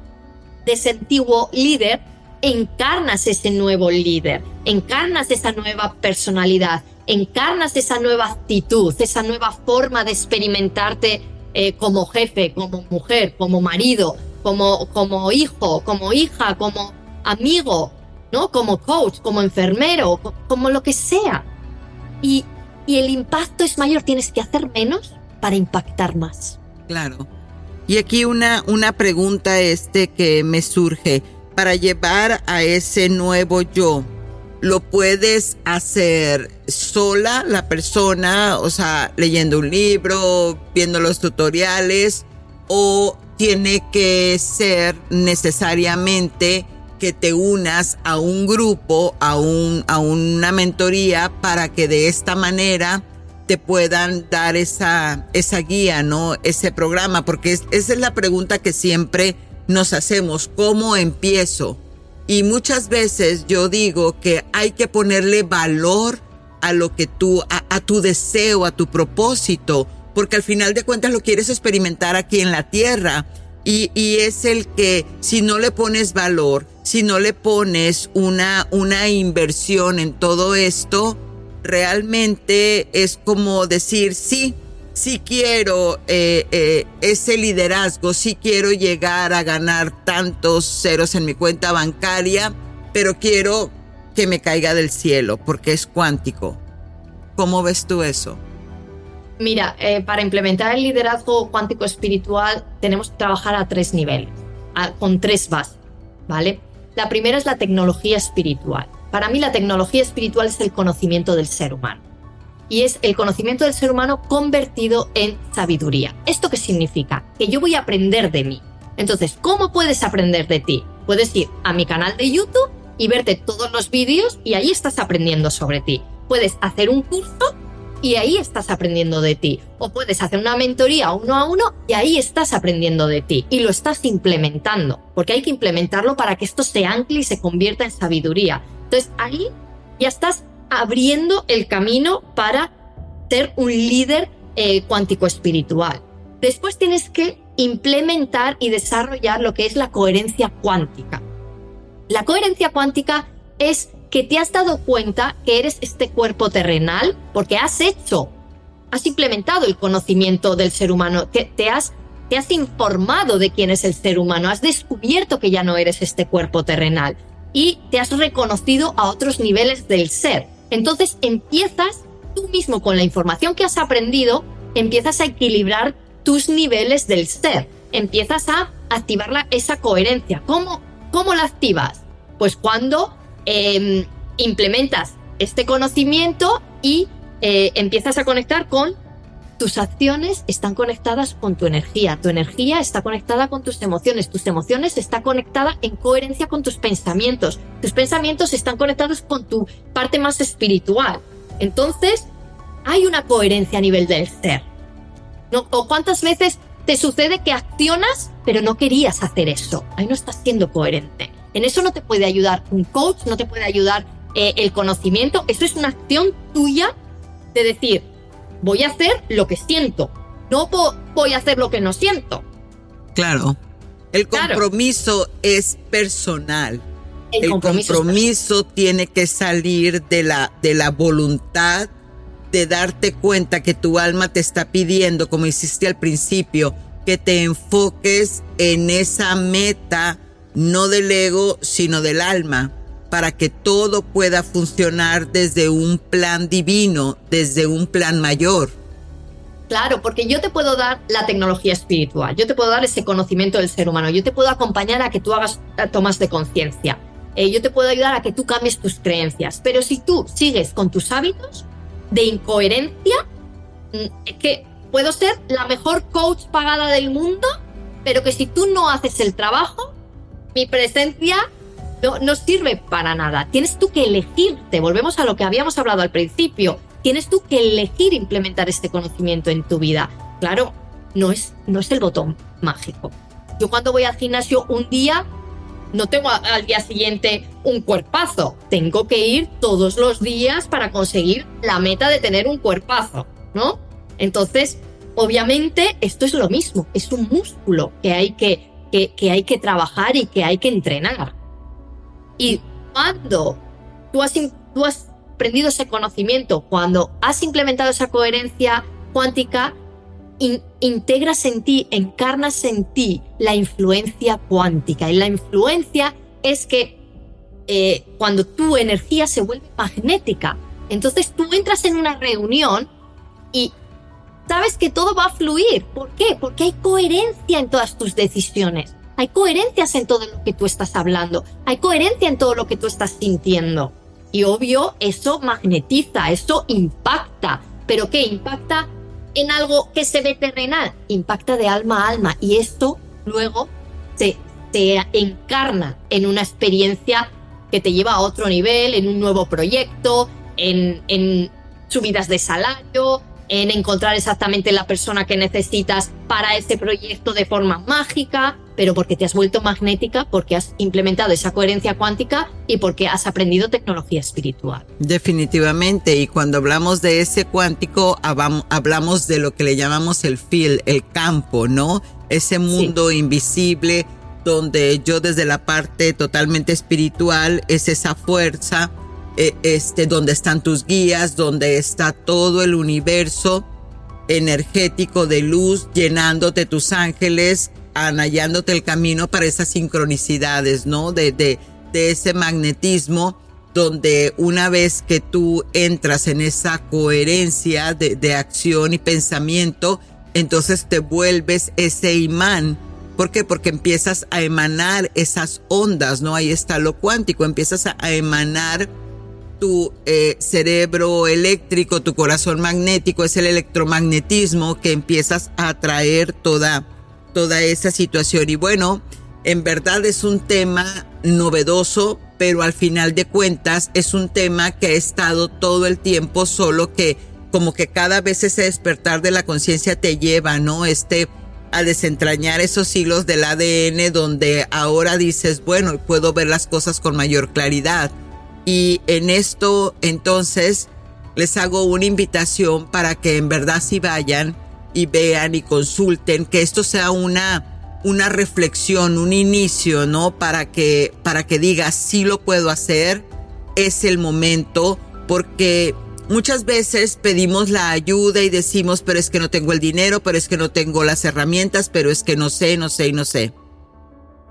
De ese antiguo líder, encarnas ese nuevo líder, encarnas esa nueva personalidad, encarnas esa nueva actitud, esa nueva forma de experimentarte eh, como jefe, como mujer, como marido, como, como hijo, como hija, como amigo, ¿no? Como coach, como enfermero, co- como lo que sea. Y, y el impacto es mayor, tienes que hacer menos para impactar más. Claro. Y aquí una, una pregunta este que me surge. Para llevar a ese nuevo yo, ¿lo puedes hacer sola la persona? O sea, leyendo un libro, viendo los tutoriales, o tiene que ser necesariamente que te unas a un grupo, a, un, a una mentoría para que de esta manera te puedan dar esa, esa guía, ¿no? Ese programa, porque es- esa es la pregunta que siempre nos hacemos, ¿cómo empiezo? Y muchas veces yo digo que hay que ponerle valor a lo que tú, a tu deseo, a tu propósito, porque al final de cuentas lo quieres experimentar aquí en la tierra. Y, es el que si no le pones valor, si no le pones una, una inversión en todo esto, realmente es como decir, sí, sí quiero eh, eh, ese liderazgo, sí quiero llegar a ganar tantos ceros en mi cuenta bancaria, pero quiero que me caiga del cielo porque es cuántico. ¿Cómo ves tú eso? Mira, eh, para implementar el liderazgo cuántico espiritual tenemos que trabajar a tres niveles, con tres bases, ¿vale? La primera es la tecnología espiritual. Para mí la tecnología espiritual es el conocimiento del ser humano. Y es el conocimiento del ser humano convertido en sabiduría. ¿Esto qué significa? Que yo voy a aprender de mí. Entonces, ¿cómo puedes aprender de ti? Puedes ir a mi canal de YouTube y verte todos los vídeos y ahí estás aprendiendo sobre ti. Puedes hacer un curso y ahí estás aprendiendo de ti. O puedes hacer una mentoría uno a uno y ahí estás aprendiendo de ti y lo estás implementando, porque hay que implementarlo para que esto se ancle y se convierta en sabiduría. Entonces ahí ya estás abriendo el camino para ser un líder eh, cuántico espiritual. Después tienes que implementar y desarrollar lo que es la coherencia cuántica. La coherencia cuántica es que te has dado cuenta que eres este cuerpo terrenal porque has hecho, has implementado el conocimiento del ser humano, te, has, te has informado de quién es el ser humano, has descubierto que ya no eres este cuerpo terrenal y te has reconocido a otros niveles del ser. Entonces empiezas tú mismo con la información que has aprendido empiezas a equilibrar tus niveles del ser, empiezas a activar esa coherencia. ¿Cómo, ¿Cómo la activas? Pues cuando em, implementas este conocimiento y eh, empiezas a conectar con tus acciones están conectadas con tu energía, tu energía está conectada con tus emociones, tus emociones están conectadas en coherencia con tus pensamientos, tus pensamientos están conectados con tu parte más espiritual. Entonces, hay una coherencia a nivel del ser. ¿No? ¿O cuántas veces te sucede que accionas, pero no querías hacer eso? Ahí no estás siendo coherente. En eso no te puede ayudar un coach, no te puede ayudar eh, el conocimiento. Eso es una acción tuya de decir, voy a hacer lo que siento, no voy a hacer lo que no siento. Claro. El compromiso es personal. El, compromiso, tiene que salir de la, de la voluntad de darte cuenta que tu alma te está pidiendo, como hiciste al principio, que te enfoques en esa meta, no del ego, sino del alma para que todo pueda funcionar desde un plan divino, desde un plan mayor. Claro, porque yo te puedo dar la tecnología espiritual, yo te puedo dar ese conocimiento del ser humano, yo te puedo acompañar a que tú hagas tomas de conciencia, eh, yo te puedo ayudar a que tú cambies tus creencias, pero si tú sigues con tus hábitos de incoherencia, mm, es que puedo ser la mejor coach pagada del mundo, pero que si tú no haces el trabajo, mi presencia no, sirve para nada. Tienes tú que elegirte. Volvemos a lo que habíamos hablado al principio. Tienes tú que elegir implementar este conocimiento en tu vida. Claro, no es, no es el botón mágico. Yo cuando voy al gimnasio un día, no tengo al día siguiente un cuerpazo. Tengo que ir todos los días para conseguir la meta de tener un cuerpazo, ¿no? Entonces, obviamente, esto es lo mismo. Es un músculo que hay que, que hay que trabajar y que hay que entrenar. Y cuando tú has, tú has aprendido ese conocimiento, cuando has implementado esa coherencia cuántica, integras en ti, encarnas en ti la influencia cuántica. Y la influencia es que eh, cuando tu energía se vuelve magnética, entonces tú entras en una reunión y sabes que todo va a fluir. ¿Por qué? Porque hay coherencia en todas tus decisiones. Hay coherencias en todo lo que tú estás hablando, hay coherencia en todo lo que tú estás sintiendo. Y obvio, eso magnetiza, eso impacta. ¿Pero qué? Impacta en algo que se ve terrenal, impacta de alma a alma. Y esto luego se, encarna en una experiencia que te lleva a otro nivel, en un nuevo proyecto, en, en subidas de salario, en encontrar exactamente la persona que necesitas para ese proyecto de forma mágica, pero porque te has vuelto magnética, porque has implementado esa coherencia cuántica y porque has aprendido tecnología espiritual. Definitivamente, y cuando hablamos de ese cuántico, hablamos de lo que le llamamos el field, el campo, ¿no? Ese mundo invisible donde yo desde la parte totalmente espiritual es esa fuerza eh, este, donde están tus guías, donde está todo el universo energético de luz llenándote tus ángeles, anallándote el camino para esas sincronicidades, ¿no? De, de, de ese magnetismo donde una vez que tú entras en esa coherencia de, de, acción y pensamiento, entonces te vuelves ese imán. ¿Por qué? Porque empiezas a emanar esas ondas, ¿no? Ahí está lo cuántico, empiezas a, a emanar tu eh, cerebro eléctrico, tu corazón magnético, es el electromagnetismo que empiezas a atraer toda, toda esa situación. Y bueno, en verdad es un tema novedoso, pero al final de cuentas es un tema que ha estado todo el tiempo, solo que como que cada vez ese despertar de la conciencia te lleva, ¿no? Este a desentrañar esos hilos del ADN donde ahora dices, bueno, puedo ver las cosas con mayor claridad. Y en esto entonces les hago una invitación para que en verdad si vayan y vean y consulten, que esto sea una, una reflexión, un inicio, ¿no? Para que, para que digas, sí lo puedo hacer, es el momento, porque muchas veces pedimos la ayuda y decimos, pero es que no tengo el dinero, pero es que no tengo las herramientas, pero es que no sé, no sé y no sé.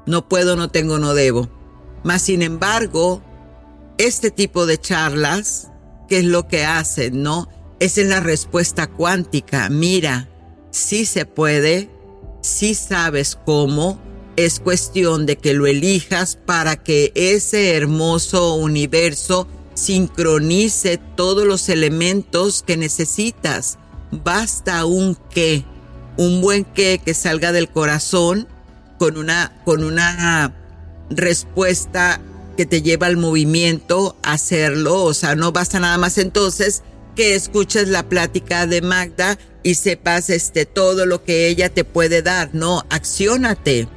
No puedo, no tengo, no debo. Mas sin embargo, este tipo de charlas, ¿qué es lo que hacen, no? Esa es la respuesta cuántica. Mira, sí se puede, sí sabes cómo, es cuestión de que lo elijas para que ese hermoso universo sincronice todos los elementos que necesitas. Basta un qué, un buen qué que salga del corazón con una, con una respuesta que te lleva al movimiento a hacerlo. O sea, no basta nada más entonces que escuches la plática de Magda y sepas este todo lo que ella te puede dar. No, acciónate.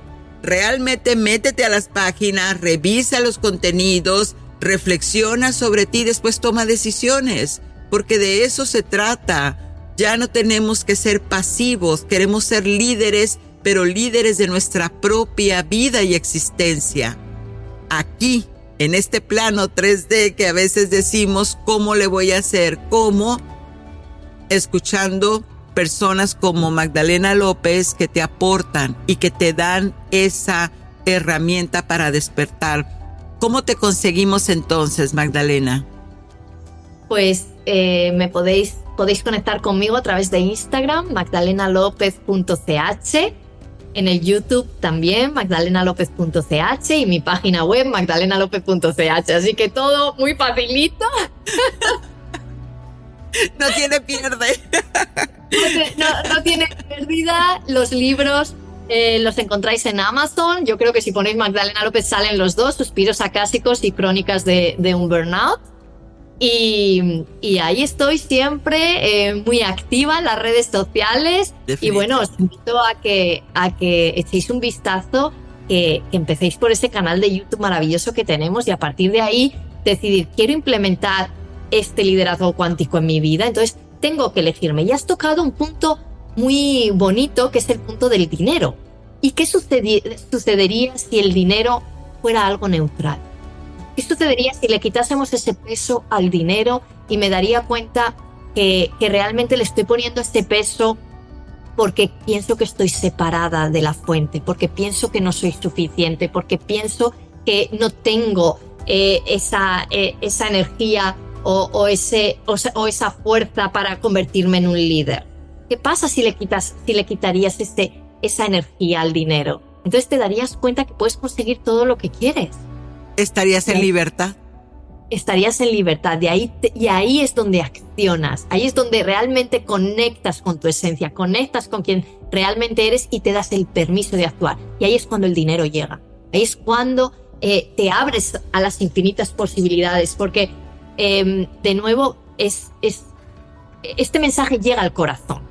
Realmente métete a las páginas, revisa los contenidos, reflexiona sobre ti, después toma decisiones, porque de eso se trata. Ya no tenemos que ser pasivos, queremos ser líderes, pero líderes de nuestra propia vida y existencia. Aquí, en este plano 3D que a veces decimos, ¿cómo le voy a hacer? ¿Cómo? Escuchando personas como Magdalena López que te aportan y que te dan esa herramienta para despertar. ¿Cómo te conseguimos entonces, Magdalena? Pues eh, me podéis, podéis conectar conmigo a través de Instagram, magdalenalopez.ch, en el YouTube también, magdalenalopez.ch y mi página web, magdalenalopez.ch. Así que todo muy facilito. no tiene pierde. No, tiene pérdida. Los libros eh, los encontráis en Amazon. Yo creo que si ponéis Magdalena López salen los dos, Suspiros acásicos y Crónicas de, un Burnout. Y, ahí estoy siempre eh, muy activa en las redes sociales. Y bueno, os invito a que, a que echéis un vistazo, que, que empecéis por ese canal de YouTube maravilloso que tenemos y a partir de ahí decidir, quiero implementar este liderazgo cuántico en mi vida, entonces tengo que elegirme. Y has tocado un punto muy bonito que es el punto del dinero. ¿Y qué sucedería si el dinero fuera algo neutral? ¿Qué sucedería si le quitásemos ese peso al dinero y me daría cuenta que, que realmente le estoy poniendo este peso porque pienso que estoy separada de la fuente, porque pienso que no soy suficiente, porque pienso que no tengo eh, esa, eh, esa energía o, ese, o, esa fuerza para convertirme en un líder. ¿Qué pasa si le, quitas, si le quitarías este, esa energía al dinero? Entonces te darías cuenta que puedes conseguir todo lo que quieres. ¿Estarías en libertad? Estarías en libertad de ahí y ahí es donde accionas, ahí es donde realmente conectas con tu esencia, conectas con quien realmente eres y te das el permiso de actuar. Y ahí es cuando el dinero llega, ahí es cuando eh, te abres a las infinitas posibilidades, porque Em, de nuevo, es, es, este mensaje llega al corazón.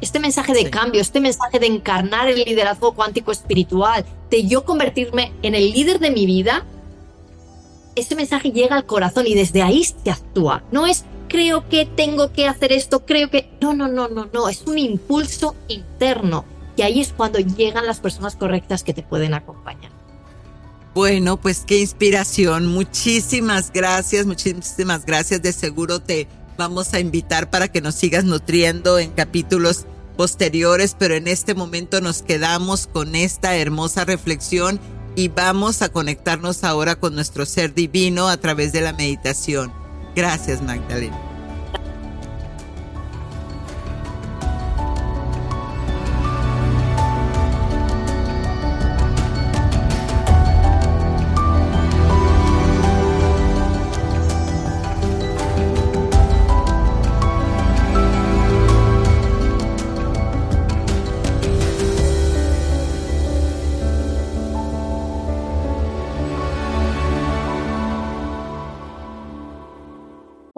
Este mensaje de cambio, este mensaje de encarnar el liderazgo cuántico espiritual, de yo convertirme en el líder de mi vida, ese mensaje llega al corazón y desde ahí se actúa. No es creo que tengo que hacer esto, creo que... No, no, no, no, no, es un impulso interno. Y ahí es cuando llegan las personas correctas que te pueden acompañar. Bueno, pues qué inspiración. Muchísimas gracias, muchísimas gracias. De seguro te vamos a invitar para que nos sigas nutriendo en capítulos posteriores, pero en este momento nos quedamos con esta hermosa reflexión y vamos a conectarnos ahora con nuestro ser divino a través de la meditación. Gracias, Magdalena.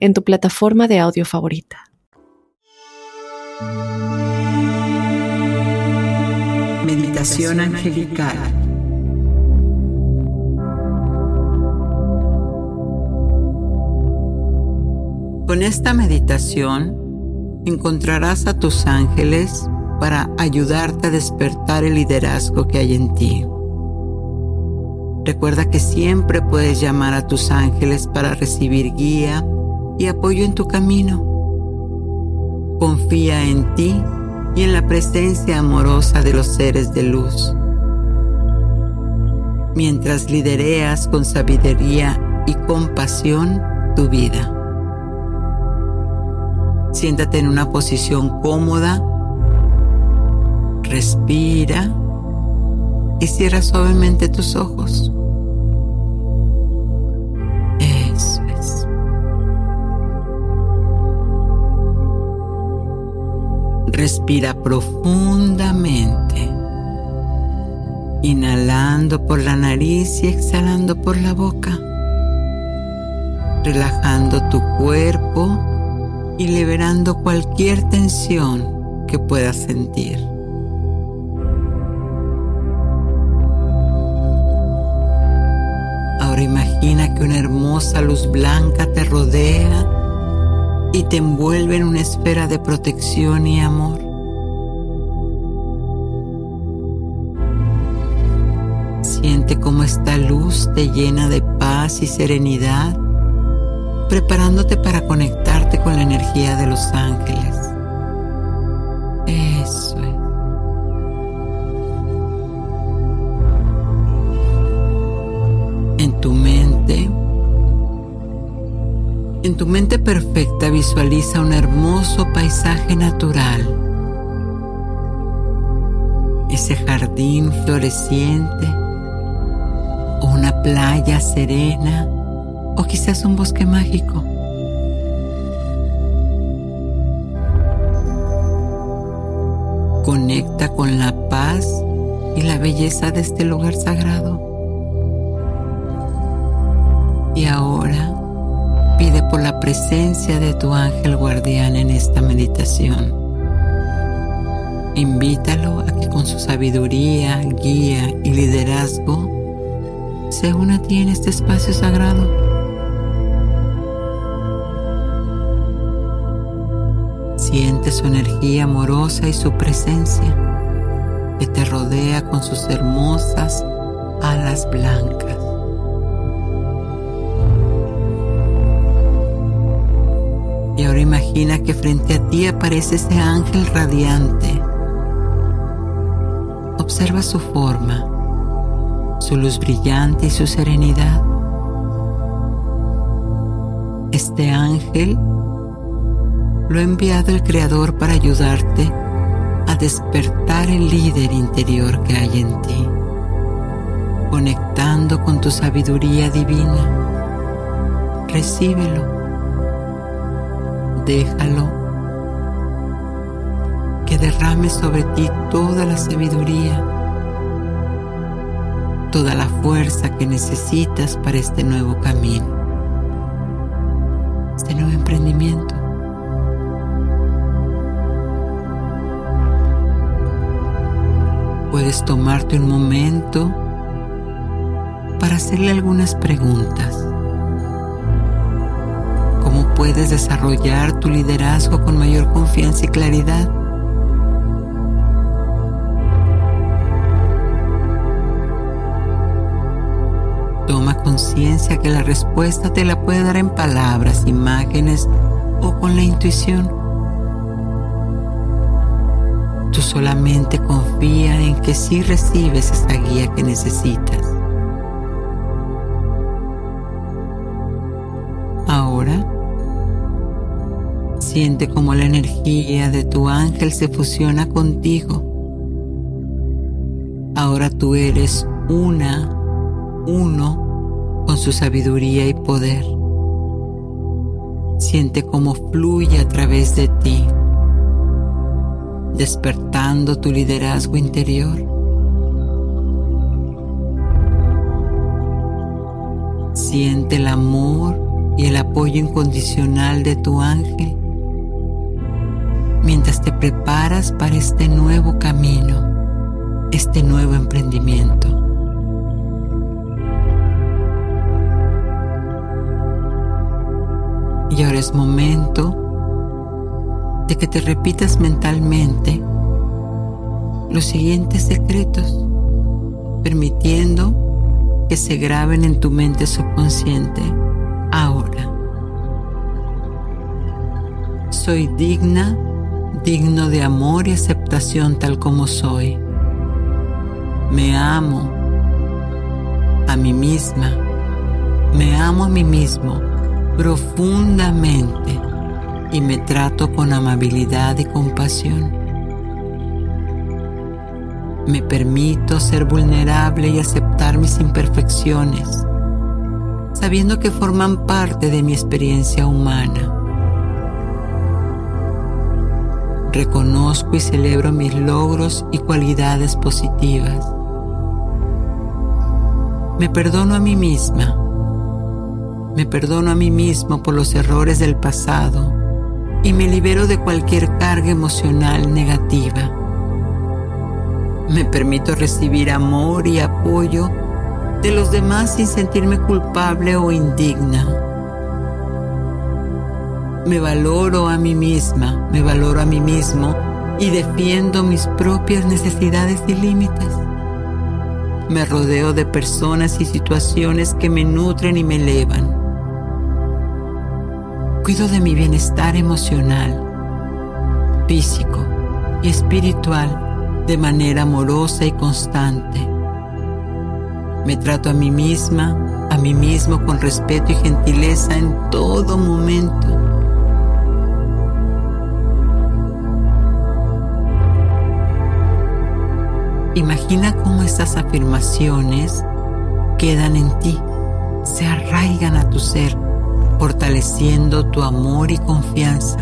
en tu plataforma de audio favorita. Meditación angelical. Con esta meditación encontrarás a tus ángeles para ayudarte a despertar el liderazgo que hay en ti. Recuerda que siempre puedes llamar a tus ángeles para recibir guía y apoyo en tu camino. Confía en ti y en la presencia amorosa de los seres de luz. Mientras lidereas con sabiduría y compasión tu vida. Siéntate en una posición cómoda, respira y cierra suavemente tus ojos. Eso es. Respira profundamente, inhalando por la nariz y exhalando por la boca, relajando tu cuerpo y liberando cualquier tensión que puedas sentir. imagina que una hermosa luz blanca te rodea y te envuelve en una esfera de protección y amor. Siente cómo esta luz te llena de paz y serenidad, preparándote para conectarte con la energía de los ángeles. Eso es. Tu mente perfecta visualiza un hermoso paisaje natural. Ese jardín floreciente o una playa serena o quizás un bosque mágico. Conecta con la paz y la belleza de este lugar sagrado. Y ahora presencia de tu ángel guardián en esta meditación. Invítalo a que con su sabiduría, guía y liderazgo se una a ti en este espacio sagrado. Siente su energía amorosa y su presencia que te rodea con sus hermosas alas blancas. Y ahora imagina que frente a ti aparece ese ángel radiante. Observa su forma, su luz brillante y su serenidad. Este ángel lo ha enviado el Creador para ayudarte a despertar el líder interior que hay en ti, conectando con tu sabiduría divina. Recíbelo déjalo que derrame sobre ti toda la sabiduría, toda la fuerza que necesitas para este nuevo camino, este nuevo emprendimiento. Puedes tomarte un momento para hacerle algunas preguntas puedes desarrollar tu liderazgo con mayor confianza y claridad. Toma conciencia que la respuesta te la puede dar en palabras, imágenes o con la intuición. Tú solamente confía en que sí recibes esa guía que necesitas. Siente como la energía de tu ángel se fusiona contigo. Ahora tú eres una, uno con su sabiduría y poder. Siente cómo fluye a través de ti, despertando tu liderazgo interior. Siente el amor y el apoyo incondicional de tu ángel mientras te preparas para este nuevo camino, este nuevo emprendimiento. Y ahora es momento de que te repitas mentalmente los siguientes secretos, permitiendo que se graben en tu mente subconsciente ahora. Soy digna, digno de amor y aceptación tal como soy. Me amo a mí misma. Me amo a mí mismo profundamente y me trato con amabilidad y compasión. Me permito ser vulnerable y aceptar mis imperfecciones, sabiendo que forman parte de mi experiencia humana. Reconozco y celebro mis logros y cualidades positivas. Me perdono a mí misma. Me perdono a mí mismo por los errores del pasado y me libero de cualquier carga emocional negativa. Me permito recibir amor y apoyo de los demás sin sentirme culpable o indigna. Me valoro a mí misma, me valoro a mí mismo y defiendo mis propias necesidades y límites. Me rodeo de personas y situaciones que me nutren y me elevan. Cuido de mi bienestar emocional, físico y espiritual de manera amorosa y constante. Me trato a mí misma, a mí mismo con respeto y gentileza en todo momento. Imagina cómo estas afirmaciones quedan en ti, se arraigan a tu ser fortaleciendo tu amor y confianza.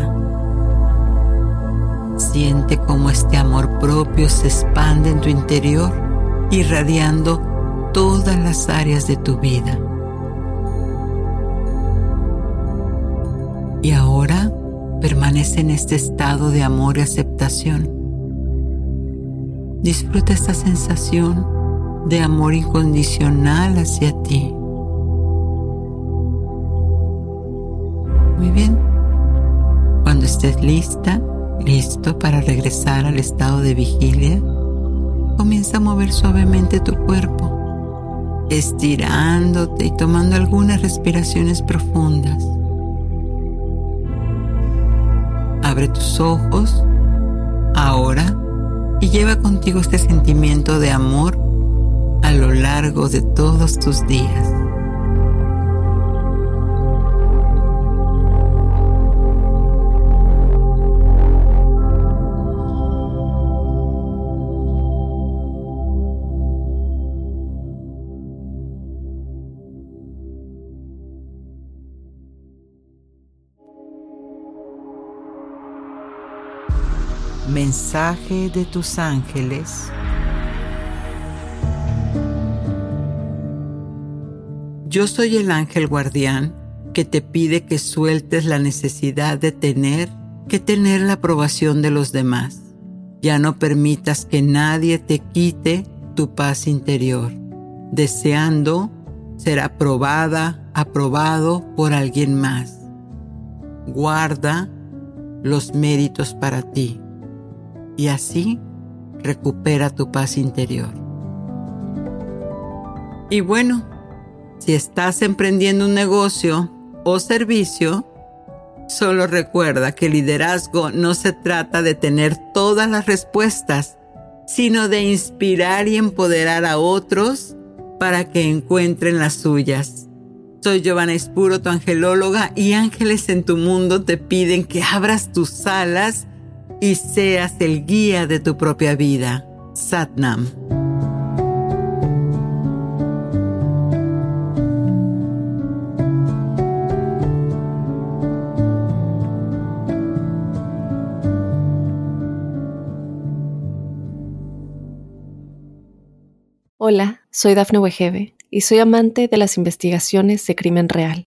Siente cómo este amor propio se expande en tu interior, irradiando todas las áreas de tu vida. Y ahora permanece en este estado de amor y aceptación. Disfruta esta sensación de amor incondicional hacia ti. Muy bien. Cuando estés lista, listo para regresar al estado de vigilia, comienza a mover suavemente tu cuerpo, estirándote y tomando algunas respiraciones profundas. Abre tus ojos ahora y lleva contigo este sentimiento de amor a lo largo de todos tus días. Mensaje de tus ángeles. Yo soy el ángel guardián que te pide que sueltes la necesidad de tener que tener la aprobación de los demás. Ya no permitas que nadie te quite tu paz interior, deseando ser aprobada, aprobado por alguien más. Guarda los méritos para ti y así recupera tu paz interior. Y bueno, si estás emprendiendo un negocio o servicio, solo recuerda que liderazgo no se trata de tener todas las respuestas, sino de inspirar y empoderar a otros para que encuentren las suyas. Soy Giovanna Espuro, tu angelóloga, y ángeles en tu mundo te piden que abras tus alas y seas el guía de tu propia vida. Satnam. Hola, soy Dafne Wegebe y soy amante de las investigaciones de crimen real.